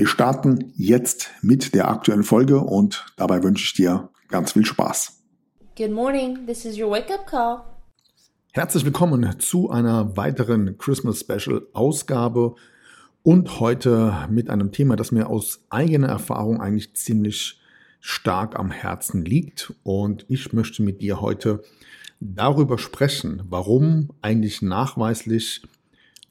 Wir starten jetzt mit der aktuellen Folge und dabei wünsche ich dir ganz viel Spaß. Good morning, this is your wake-up call. Herzlich willkommen zu einer weiteren Christmas Special Ausgabe und heute mit einem Thema, das mir aus eigener Erfahrung eigentlich ziemlich stark am Herzen liegt und ich möchte mit dir heute darüber sprechen, warum eigentlich nachweislich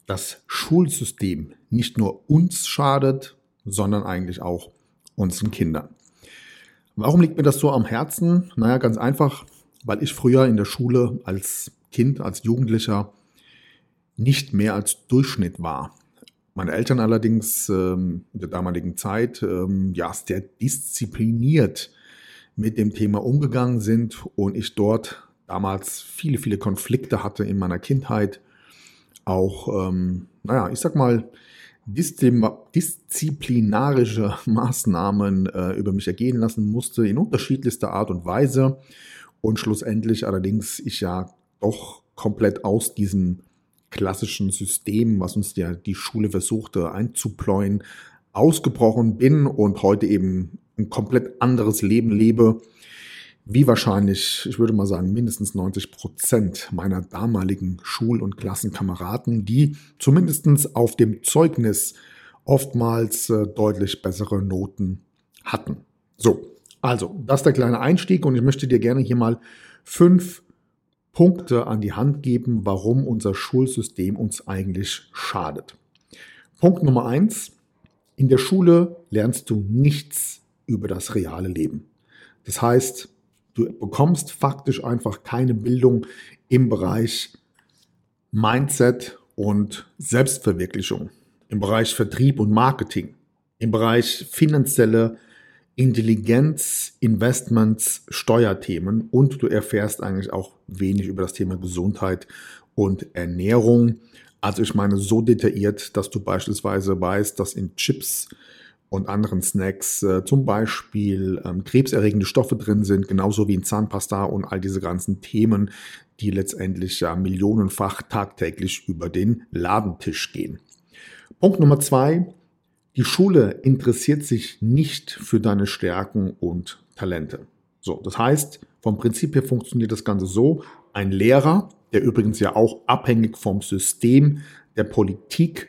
das Schulsystem nicht nur uns schadet, sondern eigentlich auch unseren Kindern. Warum liegt mir das so am Herzen? Naja, ganz einfach, weil ich früher in der Schule als Kind, als Jugendlicher nicht mehr als Durchschnitt war. Meine Eltern allerdings ähm, in der damaligen Zeit ähm, ja sehr diszipliniert mit dem Thema umgegangen sind und ich dort damals viele, viele Konflikte hatte in meiner Kindheit. Auch, ähm, naja, ich sag mal, disziplinarische Maßnahmen äh, über mich ergehen lassen musste, in unterschiedlichster Art und Weise. Und schlussendlich allerdings ich ja doch komplett aus diesem klassischen System, was uns ja die Schule versuchte einzupläuen, ausgebrochen bin und heute eben ein komplett anderes Leben lebe wie wahrscheinlich, ich würde mal sagen, mindestens 90 Prozent meiner damaligen Schul- und Klassenkameraden, die zumindest auf dem Zeugnis oftmals äh, deutlich bessere Noten hatten. So, also, das ist der kleine Einstieg und ich möchte dir gerne hier mal fünf Punkte an die Hand geben, warum unser Schulsystem uns eigentlich schadet. Punkt Nummer eins. In der Schule lernst du nichts über das reale Leben. Das heißt, Du bekommst faktisch einfach keine Bildung im Bereich Mindset und Selbstverwirklichung, im Bereich Vertrieb und Marketing, im Bereich finanzielle Intelligenz, Investments, Steuerthemen und du erfährst eigentlich auch wenig über das Thema Gesundheit und Ernährung. Also ich meine so detailliert, dass du beispielsweise weißt, dass in Chips und anderen Snacks äh, zum Beispiel ähm, krebserregende Stoffe drin sind, genauso wie in Zahnpasta und all diese ganzen Themen, die letztendlich ja millionenfach tagtäglich über den Ladentisch gehen. Punkt Nummer zwei. Die Schule interessiert sich nicht für deine Stärken und Talente. So, das heißt, vom Prinzip her funktioniert das Ganze so. Ein Lehrer, der übrigens ja auch abhängig vom System der Politik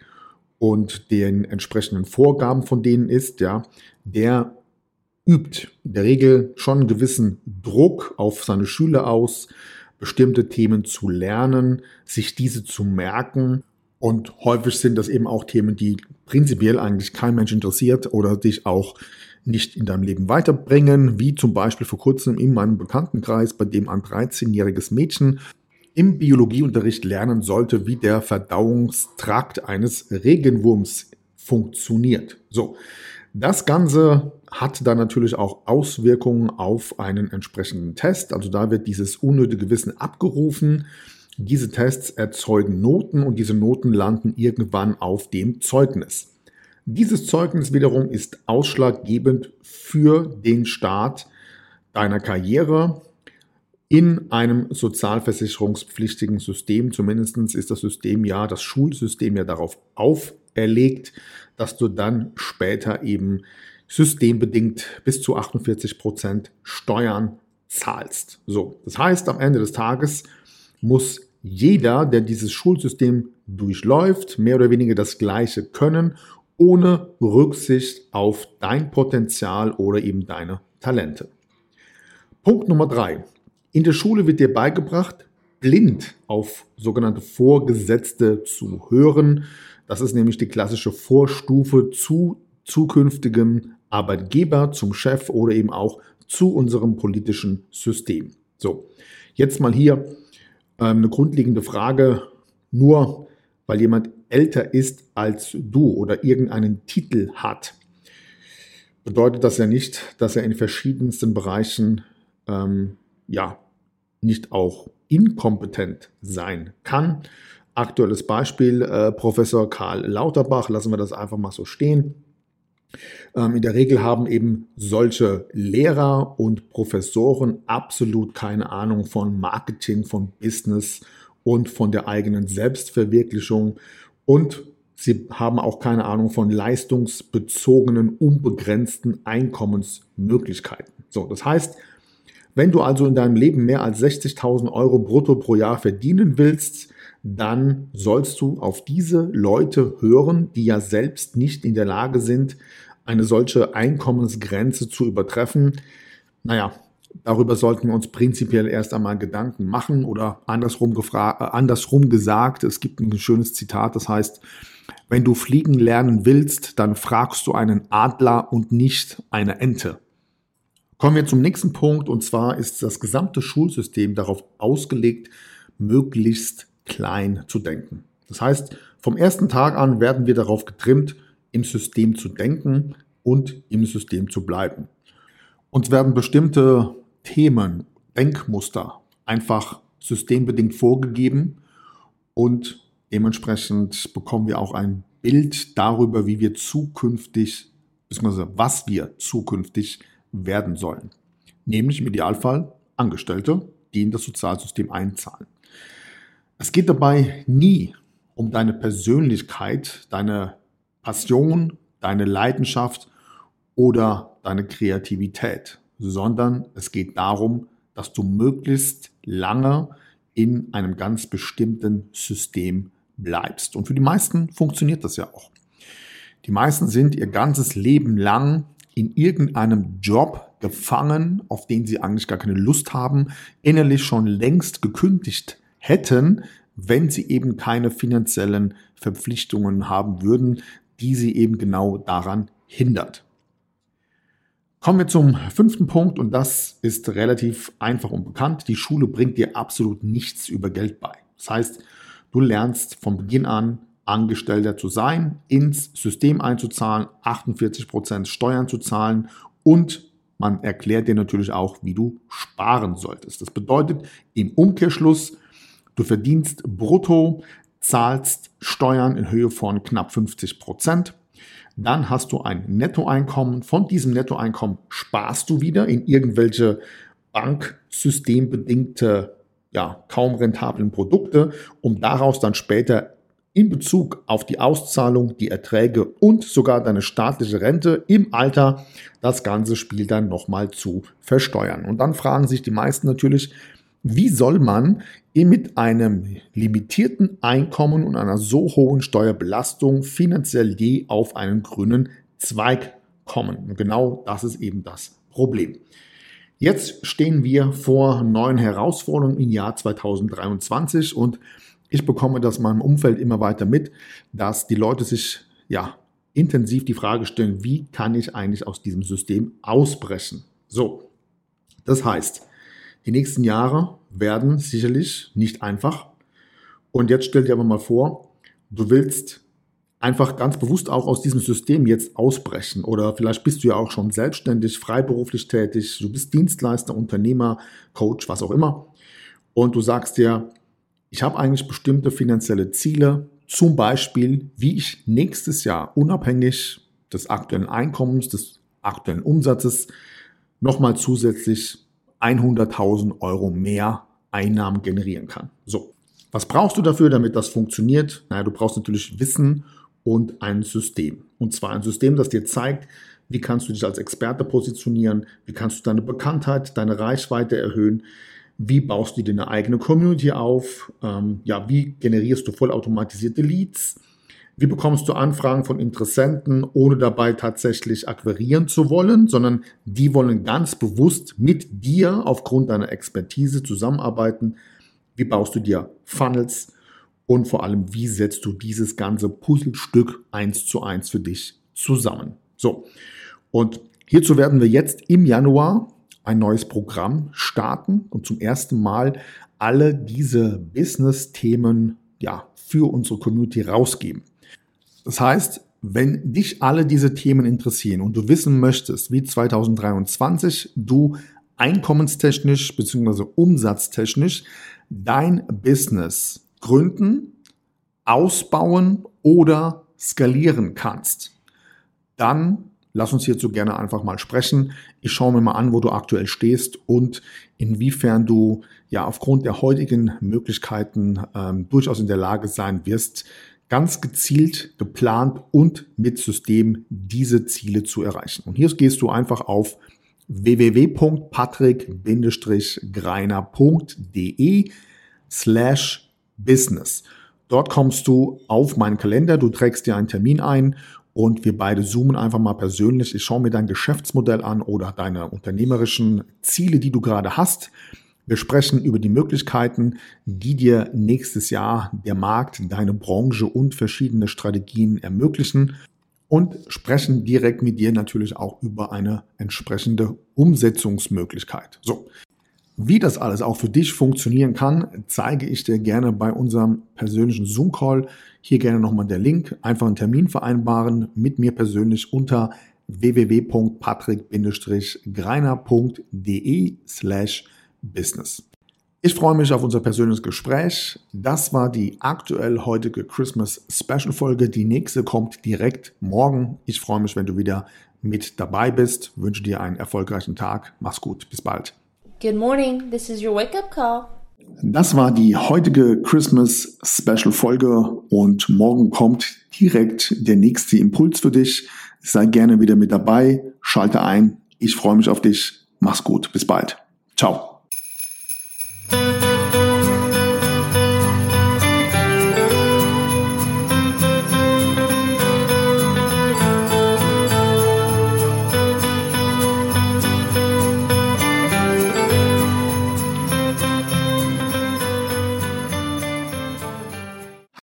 und den entsprechenden Vorgaben von denen ist, ja, der übt in der Regel schon einen gewissen Druck auf seine Schüler aus, bestimmte Themen zu lernen, sich diese zu merken. Und häufig sind das eben auch Themen, die prinzipiell eigentlich kein Mensch interessiert oder dich auch nicht in deinem Leben weiterbringen, wie zum Beispiel vor kurzem in meinem Bekanntenkreis, bei dem ein 13-jähriges Mädchen im Biologieunterricht lernen sollte, wie der Verdauungstrakt eines Regenwurms funktioniert. So. Das Ganze hat dann natürlich auch Auswirkungen auf einen entsprechenden Test. Also da wird dieses unnötige Wissen abgerufen. Diese Tests erzeugen Noten und diese Noten landen irgendwann auf dem Zeugnis. Dieses Zeugnis wiederum ist ausschlaggebend für den Start deiner Karriere in einem sozialversicherungspflichtigen System. Zumindest ist das System ja, das Schulsystem ja darauf auferlegt, dass du dann später eben systembedingt bis zu 48 Prozent Steuern zahlst. So, das heißt, am Ende des Tages muss jeder, der dieses Schulsystem durchläuft, mehr oder weniger das Gleiche können, ohne Rücksicht auf dein Potenzial oder eben deine Talente. Punkt Nummer drei. In der Schule wird dir beigebracht, blind auf sogenannte Vorgesetzte zu hören. Das ist nämlich die klassische Vorstufe zu zukünftigen Arbeitgeber, zum Chef oder eben auch zu unserem politischen System. So, jetzt mal hier ähm, eine grundlegende Frage. Nur weil jemand älter ist als du oder irgendeinen Titel hat, bedeutet das ja nicht, dass er in verschiedensten Bereichen ähm, ja nicht auch inkompetent sein kann. Aktuelles Beispiel, äh, Professor Karl Lauterbach, lassen wir das einfach mal so stehen. Ähm, in der Regel haben eben solche Lehrer und Professoren absolut keine Ahnung von Marketing, von Business und von der eigenen Selbstverwirklichung und sie haben auch keine Ahnung von leistungsbezogenen, unbegrenzten Einkommensmöglichkeiten. So, das heißt, wenn du also in deinem Leben mehr als 60.000 Euro brutto pro Jahr verdienen willst, dann sollst du auf diese Leute hören, die ja selbst nicht in der Lage sind, eine solche Einkommensgrenze zu übertreffen. Naja, darüber sollten wir uns prinzipiell erst einmal Gedanken machen oder andersrum, äh, andersrum gesagt, es gibt ein schönes Zitat, das heißt, wenn du fliegen lernen willst, dann fragst du einen Adler und nicht eine Ente. Kommen wir zum nächsten Punkt und zwar ist das gesamte Schulsystem darauf ausgelegt, möglichst klein zu denken. Das heißt, vom ersten Tag an werden wir darauf getrimmt, im System zu denken und im System zu bleiben. Uns werden bestimmte Themen, Denkmuster einfach systembedingt vorgegeben und dementsprechend bekommen wir auch ein Bild darüber, wie wir zukünftig, beziehungsweise was wir zukünftig werden sollen. Nämlich im Idealfall Angestellte, die in das Sozialsystem einzahlen. Es geht dabei nie um deine Persönlichkeit, deine Passion, deine Leidenschaft oder deine Kreativität, sondern es geht darum, dass du möglichst lange in einem ganz bestimmten System bleibst. Und für die meisten funktioniert das ja auch. Die meisten sind ihr ganzes Leben lang in irgendeinem Job gefangen, auf den sie eigentlich gar keine Lust haben, innerlich schon längst gekündigt hätten, wenn sie eben keine finanziellen Verpflichtungen haben würden, die sie eben genau daran hindert. Kommen wir zum fünften Punkt und das ist relativ einfach und bekannt. Die Schule bringt dir absolut nichts über Geld bei. Das heißt, du lernst von Beginn an Angestellter zu sein, ins System einzuzahlen, 48 Prozent Steuern zu zahlen und man erklärt dir natürlich auch, wie du sparen solltest. Das bedeutet im Umkehrschluss, du verdienst brutto, zahlst Steuern in Höhe von knapp 50 Prozent. Dann hast du ein Nettoeinkommen. Von diesem Nettoeinkommen sparst du wieder in irgendwelche banksystembedingte, ja, kaum rentablen Produkte, um daraus dann später in Bezug auf die Auszahlung, die Erträge und sogar deine staatliche Rente im Alter das ganze Spiel dann nochmal zu versteuern. Und dann fragen sich die meisten natürlich, wie soll man mit einem limitierten Einkommen und einer so hohen Steuerbelastung finanziell je auf einen grünen Zweig kommen? Und genau das ist eben das Problem. Jetzt stehen wir vor neuen Herausforderungen im Jahr 2023 und ich bekomme das in meinem Umfeld immer weiter mit, dass die Leute sich ja intensiv die Frage stellen, wie kann ich eigentlich aus diesem System ausbrechen? So, das heißt, die nächsten Jahre werden sicherlich nicht einfach. Und jetzt stell dir aber mal vor, du willst einfach ganz bewusst auch aus diesem System jetzt ausbrechen. Oder vielleicht bist du ja auch schon selbstständig, freiberuflich tätig, du bist Dienstleister, Unternehmer, Coach, was auch immer. Und du sagst dir, ich habe eigentlich bestimmte finanzielle Ziele, zum Beispiel, wie ich nächstes Jahr unabhängig des aktuellen Einkommens, des aktuellen Umsatzes nochmal zusätzlich 100.000 Euro mehr Einnahmen generieren kann. So, was brauchst du dafür, damit das funktioniert? Naja, du brauchst natürlich Wissen und ein System. Und zwar ein System, das dir zeigt, wie kannst du dich als Experte positionieren, wie kannst du deine Bekanntheit, deine Reichweite erhöhen, wie baust du dir eine eigene Community auf? Ähm, ja, wie generierst du vollautomatisierte Leads? Wie bekommst du Anfragen von Interessenten, ohne dabei tatsächlich akquirieren zu wollen, sondern die wollen ganz bewusst mit dir aufgrund deiner Expertise zusammenarbeiten? Wie baust du dir Funnels? Und vor allem, wie setzt du dieses ganze Puzzlestück eins zu eins für dich zusammen? So. Und hierzu werden wir jetzt im Januar ein neues Programm starten und zum ersten Mal alle diese Business-Themen ja, für unsere Community rausgeben. Das heißt, wenn dich alle diese Themen interessieren und du wissen möchtest, wie 2023 du einkommenstechnisch bzw. umsatztechnisch dein Business gründen, ausbauen oder skalieren kannst, dann lass uns hierzu gerne einfach mal sprechen. Ich schaue mir mal an, wo du aktuell stehst und inwiefern du ja aufgrund der heutigen Möglichkeiten ähm, durchaus in der Lage sein wirst, ganz gezielt, geplant und mit System diese Ziele zu erreichen. Und hier gehst du einfach auf www.patrick-greiner.de slash business. Dort kommst du auf meinen Kalender, du trägst dir einen Termin ein und wir beide zoomen einfach mal persönlich. Ich schaue mir dein Geschäftsmodell an oder deine unternehmerischen Ziele, die du gerade hast. Wir sprechen über die Möglichkeiten, die dir nächstes Jahr der Markt, deine Branche und verschiedene Strategien ermöglichen und sprechen direkt mit dir natürlich auch über eine entsprechende Umsetzungsmöglichkeit. So. Wie das alles auch für dich funktionieren kann, zeige ich dir gerne bei unserem persönlichen Zoom-Call. Hier gerne nochmal der Link. Einfach einen Termin vereinbaren mit mir persönlich unter www.patrick-greiner.de slash Business. Ich freue mich auf unser persönliches Gespräch. Das war die aktuell heutige Christmas Special Folge. Die nächste kommt direkt morgen. Ich freue mich, wenn du wieder mit dabei bist. Wünsche dir einen erfolgreichen Tag. Mach's gut. Bis bald. Good morning. This is your wake up call. Das war die heutige Christmas Special Folge und morgen kommt direkt der nächste Impuls für dich. Sei gerne wieder mit dabei. Schalte ein. Ich freue mich auf dich. Mach's gut. Bis bald. Ciao.